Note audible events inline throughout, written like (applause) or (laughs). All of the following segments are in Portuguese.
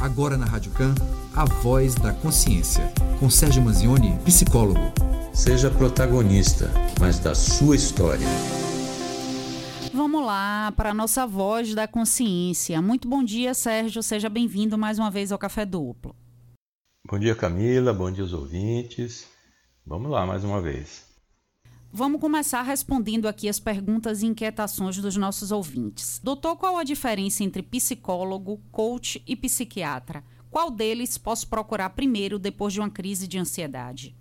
Agora na Rádio Can, a voz da consciência. Com Sérgio Manzioni, psicólogo. Seja protagonista, mas da sua história. Vamos lá para a nossa voz da consciência. Muito bom dia, Sérgio. Seja bem-vindo mais uma vez ao Café Duplo. Bom dia, Camila. Bom dia aos ouvintes. Vamos lá mais uma vez. Vamos começar respondendo aqui as perguntas e inquietações dos nossos ouvintes. Doutor, qual a diferença entre psicólogo, coach e psiquiatra? Qual deles posso procurar primeiro depois de uma crise de ansiedade?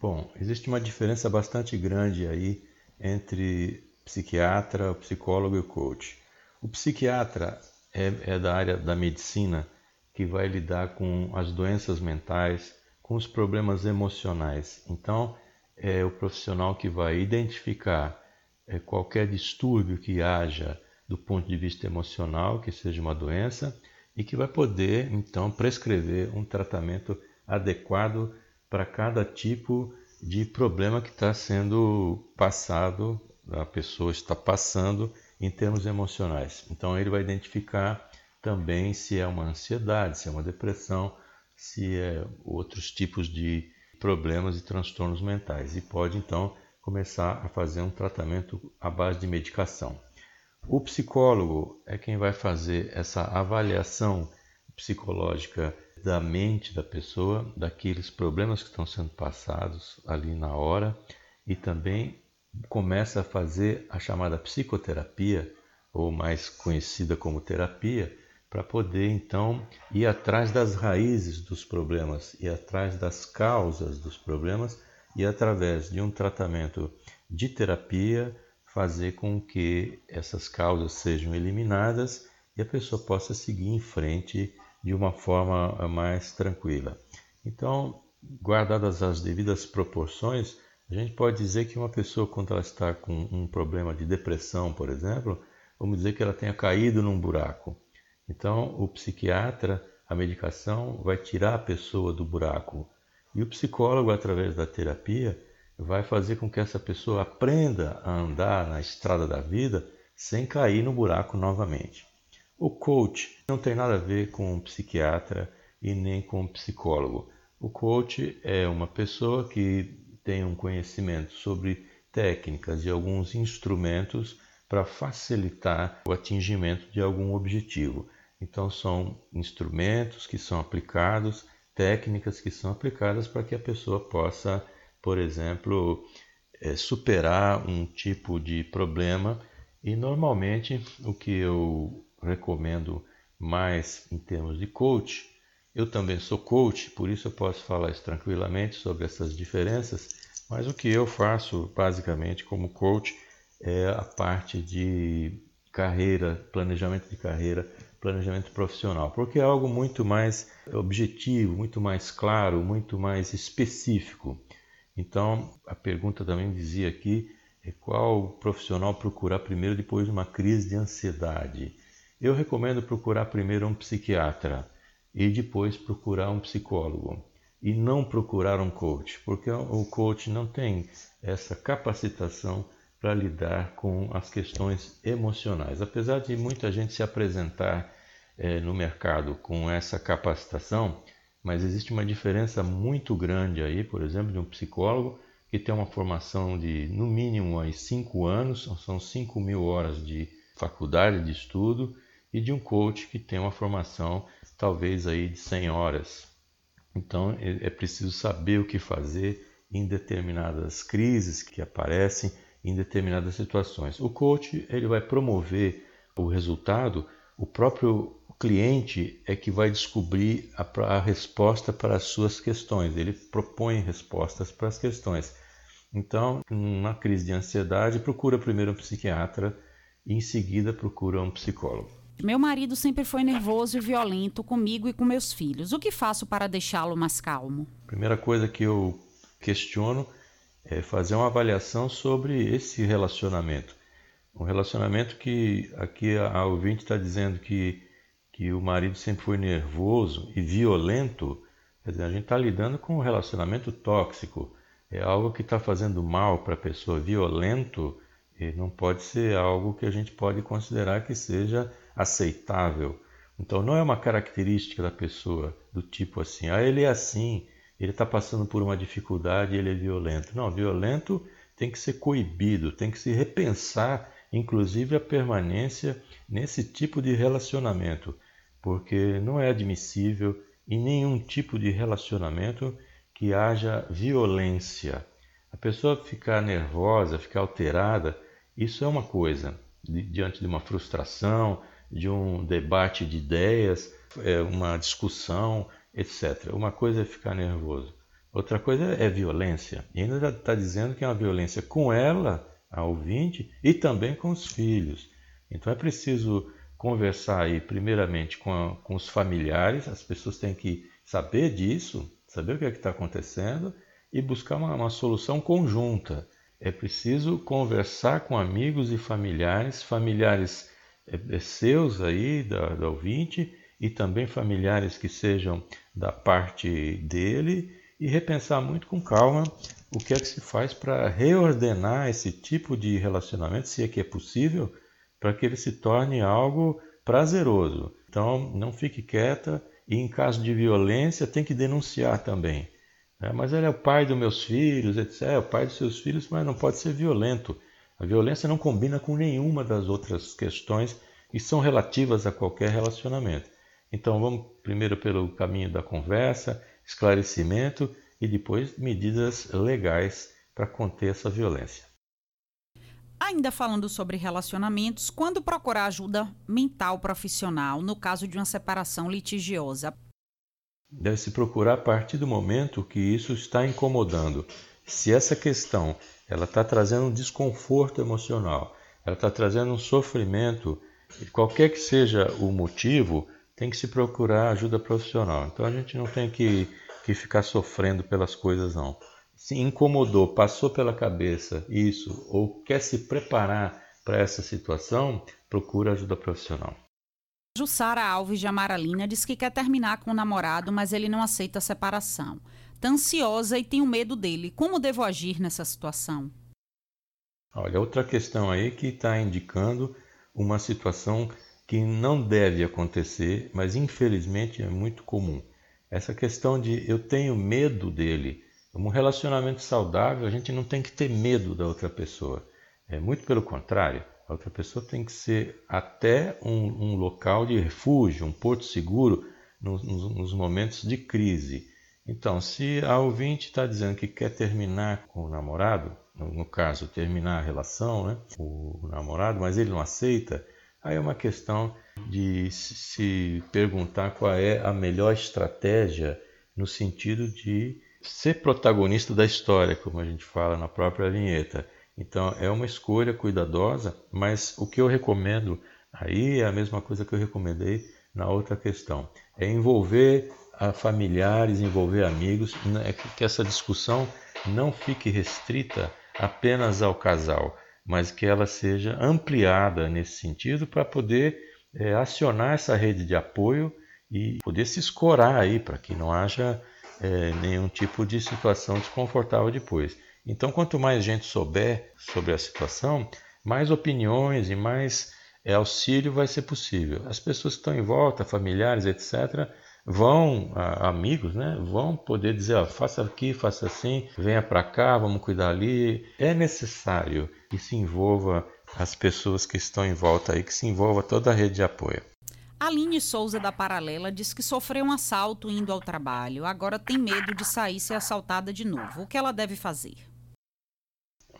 Bom, existe uma diferença bastante grande aí entre psiquiatra, psicólogo e coach. O psiquiatra é, é da área da medicina que vai lidar com as doenças mentais, com os problemas emocionais. Então, é o profissional que vai identificar é, qualquer distúrbio que haja do ponto de vista emocional, que seja uma doença, e que vai poder então prescrever um tratamento adequado para cada tipo de problema que está sendo passado, a pessoa está passando em termos emocionais. Então ele vai identificar também se é uma ansiedade, se é uma depressão, se é outros tipos de problemas e transtornos mentais e pode então começar a fazer um tratamento à base de medicação. O psicólogo é quem vai fazer essa avaliação psicológica da mente da pessoa, daqueles problemas que estão sendo passados ali na hora e também começa a fazer a chamada psicoterapia, ou mais conhecida como terapia, para poder então ir atrás das raízes dos problemas, ir atrás das causas dos problemas e através de um tratamento de terapia fazer com que essas causas sejam eliminadas e a pessoa possa seguir em frente de uma forma mais tranquila. Então, guardadas as devidas proporções, a gente pode dizer que uma pessoa quando ela está com um problema de depressão, por exemplo, vamos dizer que ela tenha caído num buraco então, o psiquiatra, a medicação vai tirar a pessoa do buraco. E o psicólogo, através da terapia, vai fazer com que essa pessoa aprenda a andar na estrada da vida sem cair no buraco novamente. O coach não tem nada a ver com um psiquiatra e nem com um psicólogo. O coach é uma pessoa que tem um conhecimento sobre técnicas e alguns instrumentos para facilitar o atingimento de algum objetivo. Então, são instrumentos que são aplicados, técnicas que são aplicadas para que a pessoa possa, por exemplo, é, superar um tipo de problema. E normalmente o que eu recomendo mais em termos de coach, eu também sou coach, por isso eu posso falar isso tranquilamente sobre essas diferenças, mas o que eu faço basicamente como coach é a parte de carreira, planejamento de carreira planejamento profissional, porque é algo muito mais objetivo, muito mais claro, muito mais específico. Então, a pergunta também dizia aqui é qual profissional procurar primeiro depois de uma crise de ansiedade. Eu recomendo procurar primeiro um psiquiatra e depois procurar um psicólogo e não procurar um coach, porque o coach não tem essa capacitação para lidar com as questões emocionais. Apesar de muita gente se apresentar é, no mercado com essa capacitação, mas existe uma diferença muito grande aí, por exemplo, de um psicólogo que tem uma formação de no mínimo aí cinco anos, são 5 mil horas de faculdade de estudo, e de um coach que tem uma formação talvez aí de 100 horas. Então é, é preciso saber o que fazer em determinadas crises que aparecem em determinadas situações. O coach ele vai promover o resultado, o próprio cliente é que vai descobrir a, a resposta para as suas questões. Ele propõe respostas para as questões. Então, numa crise de ansiedade, procura primeiro um psiquiatra e em seguida procura um psicólogo. Meu marido sempre foi nervoso e violento comigo e com meus filhos. O que faço para deixá-lo mais calmo? Primeira coisa que eu questiono é fazer uma avaliação sobre esse relacionamento. Um relacionamento que aqui a ouvinte está dizendo que, que o marido sempre foi nervoso e violento. Quer dizer, a gente está lidando com um relacionamento tóxico. É algo que está fazendo mal para a pessoa. Violento e não pode ser algo que a gente pode considerar que seja aceitável. Então não é uma característica da pessoa do tipo assim, ah, ele é assim, ele está passando por uma dificuldade, ele é violento. Não, violento tem que ser coibido, tem que se repensar, inclusive a permanência nesse tipo de relacionamento, porque não é admissível em nenhum tipo de relacionamento que haja violência. A pessoa ficar nervosa, ficar alterada, isso é uma coisa, diante de uma frustração, de um debate de ideias, é, uma discussão, etc. Uma coisa é ficar nervoso, outra coisa é violência. E ainda está dizendo que é uma violência com ela, a ouvinte, e também com os filhos. Então é preciso conversar aí, primeiramente, com, a, com os familiares, as pessoas têm que saber disso, saber o que é está acontecendo e buscar uma, uma solução conjunta. É preciso conversar com amigos e familiares, familiares é, é seus aí, da, da ouvinte, e também familiares que sejam da parte dele, e repensar muito com calma o que é que se faz para reordenar esse tipo de relacionamento, se é que é possível, para que ele se torne algo prazeroso. Então, não fique quieta e, em caso de violência, tem que denunciar também. Né? Mas ele é o pai dos meus filhos, etc. É o pai dos seus filhos, mas não pode ser violento. A violência não combina com nenhuma das outras questões que são relativas a qualquer relacionamento. Então, vamos primeiro pelo caminho da conversa, esclarecimento e depois medidas legais para conter essa violência. Ainda falando sobre relacionamentos, quando procurar ajuda mental profissional no caso de uma separação litigiosa? Deve se procurar a partir do momento que isso está incomodando. Se essa questão ela está trazendo um desconforto emocional, ela está trazendo um sofrimento, qualquer que seja o motivo, tem que se procurar ajuda profissional. Então a gente não tem que, que ficar sofrendo pelas coisas, não se incomodou, passou pela cabeça isso, ou quer se preparar para essa situação, procura ajuda profissional. Jussara Alves de Amaralina diz que quer terminar com o namorado, mas ele não aceita a separação. Está ansiosa e tem o medo dele. Como devo agir nessa situação? Olha, outra questão aí que está indicando uma situação que não deve acontecer, mas infelizmente é muito comum. Essa questão de eu tenho medo dele, um relacionamento saudável, a gente não tem que ter medo da outra pessoa. É muito pelo contrário. A outra pessoa tem que ser até um, um local de refúgio, um porto seguro nos, nos momentos de crise. Então, se a ouvinte está dizendo que quer terminar com o namorado, no, caso, terminar a relação, né, o namorado, mas ele não aceita, aí é uma questão de se perguntar qual é a melhor estratégia no sentido de ser protagonista da história, como a gente fala na própria vinheta. Então é uma escolha cuidadosa, mas o que eu recomendo aí é a mesma coisa que eu recomendei na outra questão. É envolver familiares, envolver amigos, né, que essa discussão não fique restrita apenas ao casal, mas que ela seja ampliada nesse sentido para poder é, acionar essa rede de apoio e poder se escorar aí para que não haja é, nenhum tipo de situação desconfortável depois. Então, quanto mais gente souber sobre a situação, mais opiniões e mais é, auxílio vai ser possível. As pessoas que estão em volta, familiares, etc., vão, a, amigos, né, vão poder dizer: ó, faça aqui, faça assim, venha para cá, vamos cuidar ali. É necessário que se envolva as pessoas que estão em volta aí, que se envolva toda a rede de apoio. Aline Souza da Paralela diz que sofreu um assalto indo ao trabalho. Agora tem medo de sair e ser assaltada de novo. O que ela deve fazer?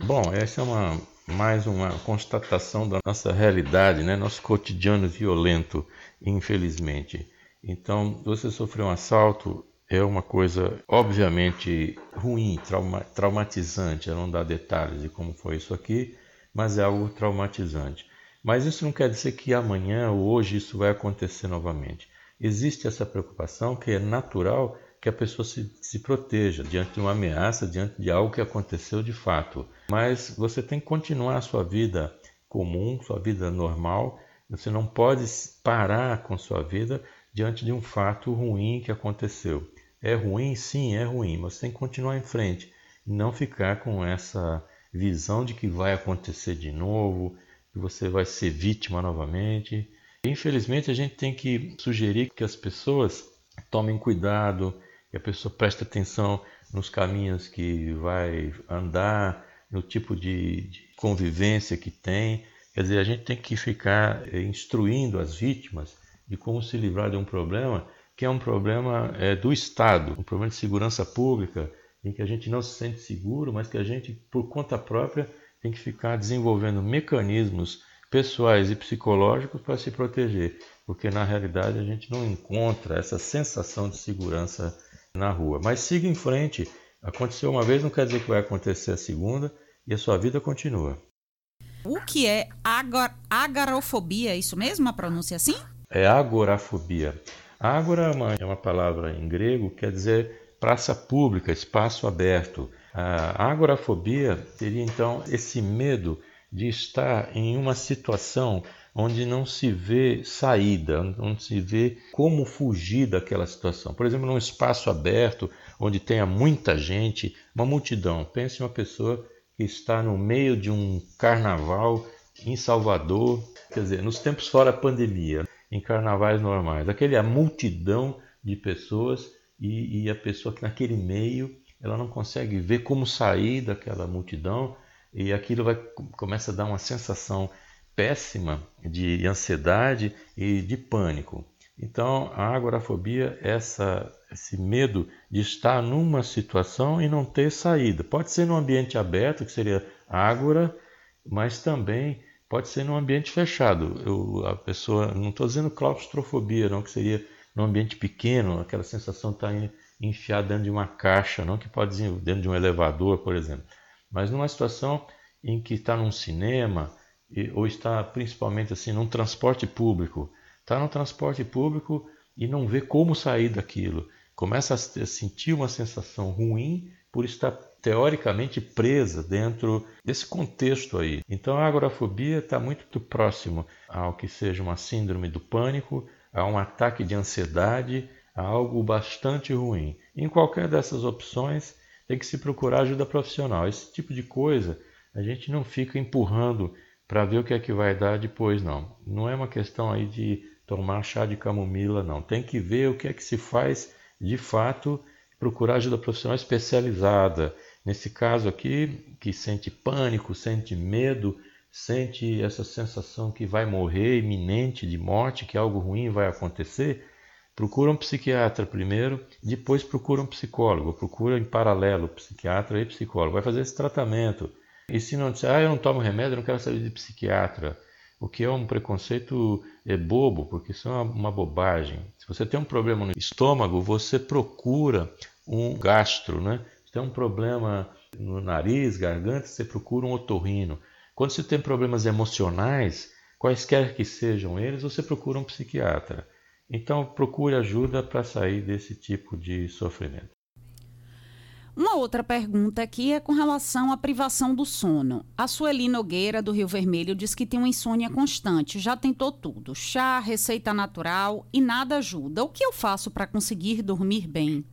Bom, essa é uma, mais uma constatação da nossa realidade, né? nosso cotidiano violento, infelizmente. Então, você sofreu um assalto é uma coisa obviamente ruim, trauma, traumatizante. Eu não dar detalhes de como foi isso aqui, mas é algo traumatizante. Mas isso não quer dizer que amanhã ou hoje isso vai acontecer novamente. Existe essa preocupação que é natural que a pessoa se, se proteja diante de uma ameaça, diante de algo que aconteceu de fato. Mas você tem que continuar a sua vida comum, sua vida normal. Você não pode parar com sua vida diante de um fato ruim que aconteceu. É ruim? Sim, é ruim, mas tem que continuar em frente e não ficar com essa visão de que vai acontecer de novo, que você vai ser vítima novamente. Infelizmente, a gente tem que sugerir que as pessoas tomem cuidado, que a pessoa preste atenção nos caminhos que vai andar, no tipo de, de convivência que tem. Quer dizer, a gente tem que ficar eh, instruindo as vítimas de como se livrar de um problema que é um problema é, do Estado, um problema de segurança pública, em que a gente não se sente seguro, mas que a gente, por conta própria, tem que ficar desenvolvendo mecanismos pessoais e psicológicos para se proteger, porque na realidade a gente não encontra essa sensação de segurança na rua. Mas siga em frente. Aconteceu uma vez, não quer dizer que vai acontecer a segunda e a sua vida continua. O que é agor agorafobia? É isso mesmo? A pronúncia assim? É agorafobia. Ágora é, é uma palavra em grego que quer dizer praça pública, espaço aberto. A agorafobia seria então esse medo de estar em uma situação onde não se vê saída, onde se vê como fugir daquela situação. Por exemplo, num espaço aberto, onde tenha muita gente, uma multidão. Pense em uma pessoa que está no meio de um carnaval em Salvador, quer dizer, nos tempos fora pandemia, em carnavais normais, aquele a multidão de pessoas e, e a pessoa que naquele meio ela não consegue ver como sair daquela multidão e aquilo vai começa a dar uma sensação péssima de ansiedade e de pânico. Então, a agorafobia é essa, esse medo de estar numa situação e não ter saída. Pode ser num ambiente aberto, que seria ágora, mas também pode ser num ambiente fechado. Eu, a pessoa, não estou dizendo claustrofobia, não, que seria num ambiente pequeno, aquela sensação de estar enfiado dentro de uma caixa, não que pode ser dentro de um elevador, por exemplo. Mas numa situação em que está num cinema, ou está principalmente assim num transporte público, está no transporte público e não vê como sair daquilo, começa a sentir uma sensação ruim por estar teoricamente presa dentro desse contexto aí. Então a agorafobia está muito próximo ao que seja uma síndrome do pânico, a um ataque de ansiedade, a algo bastante ruim. Em qualquer dessas opções tem que se procurar ajuda profissional. Esse tipo de coisa a gente não fica empurrando para ver o que é que vai dar depois, não. Não é uma questão aí de tomar chá de camomila, não. Tem que ver o que é que se faz de fato, procurar ajuda profissional especializada. Nesse caso aqui, que sente pânico, sente medo, sente essa sensação que vai morrer iminente de morte, que algo ruim vai acontecer, procura um psiquiatra primeiro, depois procura um psicólogo, procura em paralelo psiquiatra e psicólogo, vai fazer esse tratamento. E se não disser, ah, eu não tomo remédio, eu não quero saber de psiquiatra, o que é um preconceito é bobo, porque isso é uma, uma bobagem. Se você tem um problema no estômago, você procura um gastro, né? Se tem um problema no nariz, garganta, você procura um otorrino. Quando você tem problemas emocionais, quaisquer que sejam eles, você procura um psiquiatra. Então procure ajuda para sair desse tipo de sofrimento. Uma outra pergunta aqui é com relação à privação do sono. A Sueli Nogueira, do Rio Vermelho, diz que tem uma insônia constante, já tentou tudo: chá, receita natural e nada ajuda. O que eu faço para conseguir dormir bem?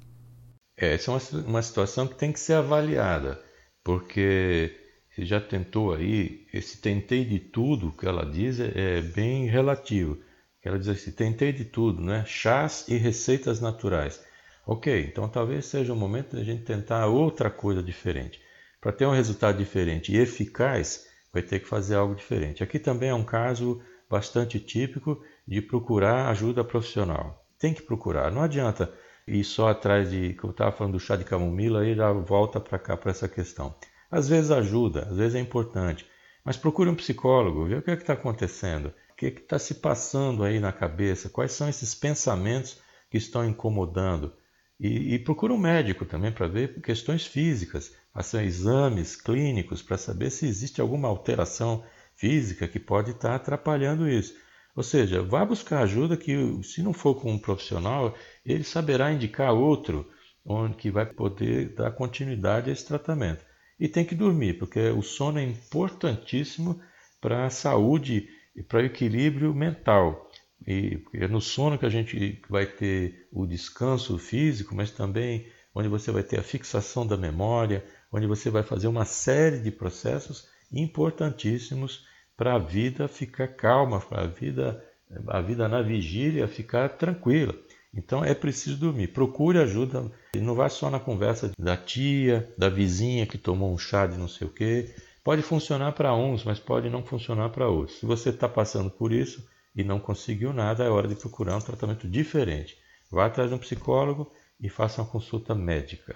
É, essa é uma, uma situação que tem que ser avaliada, porque você já tentou aí, esse tentei de tudo que ela diz é, é bem relativo. Ela diz assim: tentei de tudo, né? Chás e receitas naturais. Ok, então talvez seja o momento de a gente tentar outra coisa diferente. Para ter um resultado diferente e eficaz, vai ter que fazer algo diferente. Aqui também é um caso bastante típico de procurar ajuda profissional. Tem que procurar, não adianta ir só atrás de, como eu estava falando do chá de camomila, e já volta para cá para essa questão. Às vezes ajuda, às vezes é importante, mas procure um psicólogo, ver o que é está acontecendo, o que é está se passando aí na cabeça, quais são esses pensamentos que estão incomodando. E, e procura um médico também para ver questões físicas, faça exames clínicos para saber se existe alguma alteração física que pode estar tá atrapalhando isso. Ou seja, vá buscar ajuda que, se não for com um profissional, ele saberá indicar outro onde que vai poder dar continuidade a esse tratamento. E tem que dormir, porque o sono é importantíssimo para a saúde e para o equilíbrio mental. E é no sono que a gente vai ter o descanso físico, mas também onde você vai ter a fixação da memória, onde você vai fazer uma série de processos importantíssimos para a vida ficar calma, para a vida a vida na vigília ficar tranquila. Então é preciso dormir. Procure ajuda. Não vá só na conversa da tia, da vizinha que tomou um chá de não sei o quê. Pode funcionar para uns, mas pode não funcionar para outros. Se você está passando por isso e não conseguiu nada, é hora de procurar um tratamento diferente. Vá atrás de um psicólogo e faça uma consulta médica.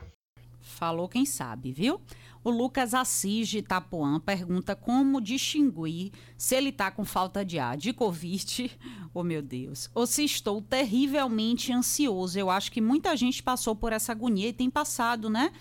Falou quem sabe, viu? O Lucas Assis de Itapuã pergunta como distinguir se ele está com falta de ar de Covid, (laughs) oh meu Deus, ou se estou terrivelmente ansioso. Eu acho que muita gente passou por essa agonia e tem passado, né?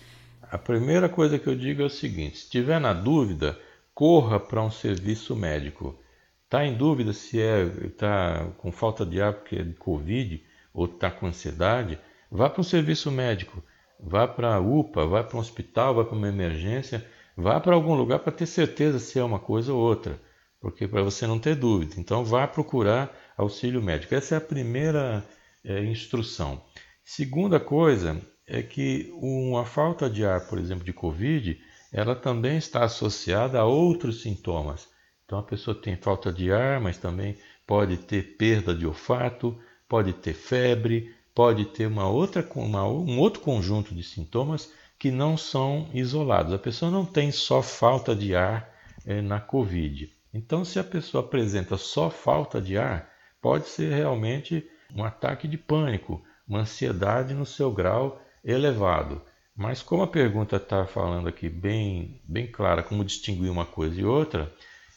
A primeira coisa que eu digo é o seguinte: se tiver na dúvida, corra para um serviço médico. Está em dúvida se é está com falta de ar porque é de Covid ou está com ansiedade, vá para um serviço médico vá para a UPA, vá para um hospital, vá para uma emergência, vá para algum lugar para ter certeza se é uma coisa ou outra, porque para você não ter dúvida. Então vá procurar auxílio médico. Essa é a primeira é, instrução. Segunda coisa é que uma falta de ar, por exemplo, de Covid, ela também está associada a outros sintomas. Então a pessoa tem falta de ar, mas também pode ter perda de olfato, pode ter febre, pode ter uma outra, uma, um outro conjunto de sintomas que não são isolados. A pessoa não tem só falta de ar é, na Covid. Então, se a pessoa apresenta só falta de ar, pode ser realmente um ataque de pânico, uma ansiedade no seu grau elevado. Mas como a pergunta está falando aqui bem, bem clara como distinguir uma coisa e outra,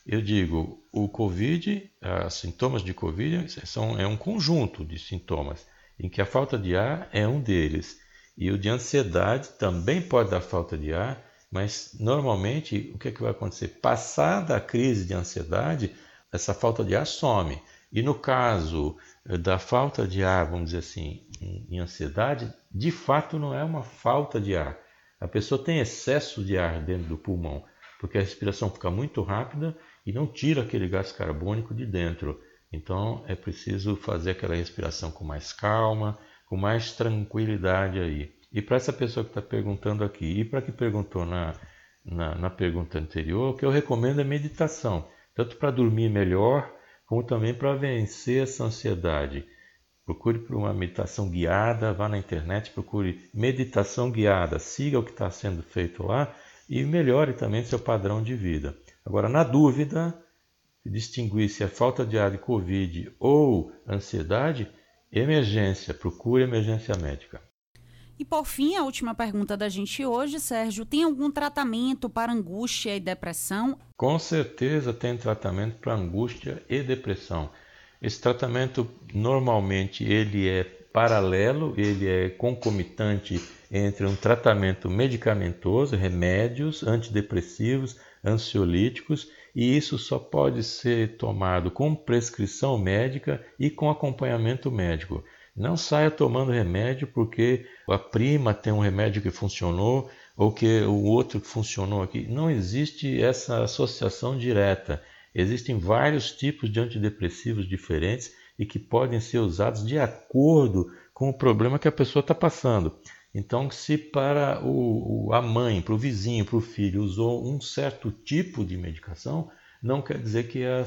eu digo, o Covid, os sintomas de Covid são, é um conjunto de sintomas em que a falta de ar é um deles. E o de ansiedade também pode dar falta de ar, mas normalmente o que, é que vai acontecer? Passada a crise de ansiedade, essa falta de ar some. E no caso eh, da falta de ar, vamos dizer assim, em ansiedade, de fato não é uma falta de ar. A pessoa tem excesso de ar dentro do pulmão, porque a respiração fica muito rápida e não tira aquele gás carbônico de dentro. Então é preciso fazer aquela respiração com mais calma, com mais tranquilidade aí. E para essa pessoa que está perguntando aqui, e para que perguntou na, na, na, pergunta anterior, o que eu recomendo é meditação, tanto para dormir melhor, como também para vencer essa ansiedade. Procure por uma meditação guiada, vá na internet, procure meditação guiada, siga o que está sendo feito lá e melhore também seu padrão de vida. Agora, na dúvida, distinguir se é falta de ar de Covid ou ansiedade, emergência, procure emergência médica. E por fim, a última pergunta da gente hoje, Sérgio, tem algum tratamento para angústia e depressão? Com certeza tem tratamento para angústia e depressão. Esse tratamento normalmente ele é paralelo, ele é concomitante entre um tratamento medicamentoso, remédios antidepressivos, ansiolíticos e isso só pode ser tomado com prescrição médica e com acompanhamento médico. Não saia tomando remédio porque a prima tem um remédio que funcionou ou que o outro que funcionou aqui. Não existe essa associação direta. Existem vários tipos de antidepressivos diferentes e que podem ser usados de acordo com o problema que a pessoa está passando. Então, se para o, a mãe, para o vizinho, para o filho usou um certo tipo de medicação, não quer dizer que é,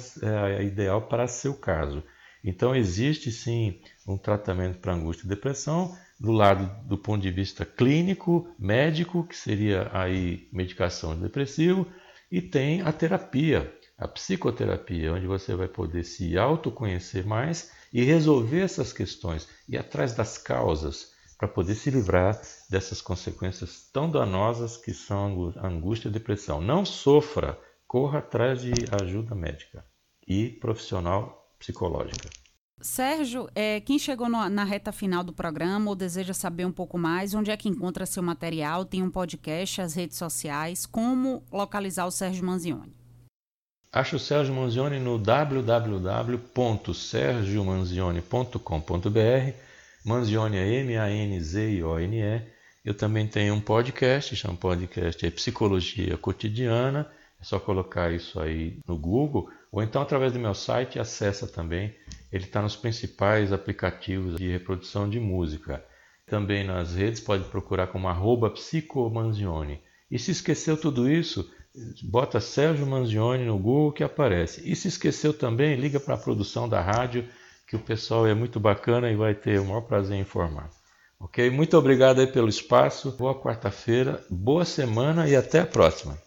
é ideal para seu caso. Então, existe sim um tratamento para angústia e depressão, do lado do ponto de vista clínico, médico, que seria aí medicação de depressivo, e tem a terapia, a psicoterapia, onde você vai poder se autoconhecer mais e resolver essas questões, e atrás das causas para poder se livrar dessas consequências tão danosas que são a angústia e a depressão. Não sofra, corra atrás de ajuda médica e profissional psicológica. Sérgio, é, quem chegou no, na reta final do programa ou deseja saber um pouco mais, onde é que encontra seu material? Tem um podcast, as redes sociais, como localizar o Sérgio Manzioni? Acho o Sérgio Manzioni no www.sergiomanzioni.com.br Manzioni é M-A-N-Z-I-O-N-E. Eu também tenho um podcast, chama podcast é Psicologia Cotidiana. É só colocar isso aí no Google, ou então através do meu site acessa também. Ele está nos principais aplicativos de reprodução de música. Também nas redes pode procurar como arroba psicomanzione. E se esqueceu tudo isso, Bota Sérgio Manzioni no Google que aparece. E se esqueceu também, liga para a produção da rádio, que o pessoal é muito bacana e vai ter o maior prazer em informar. Ok? Muito obrigado aí pelo espaço. Boa quarta-feira, boa semana e até a próxima.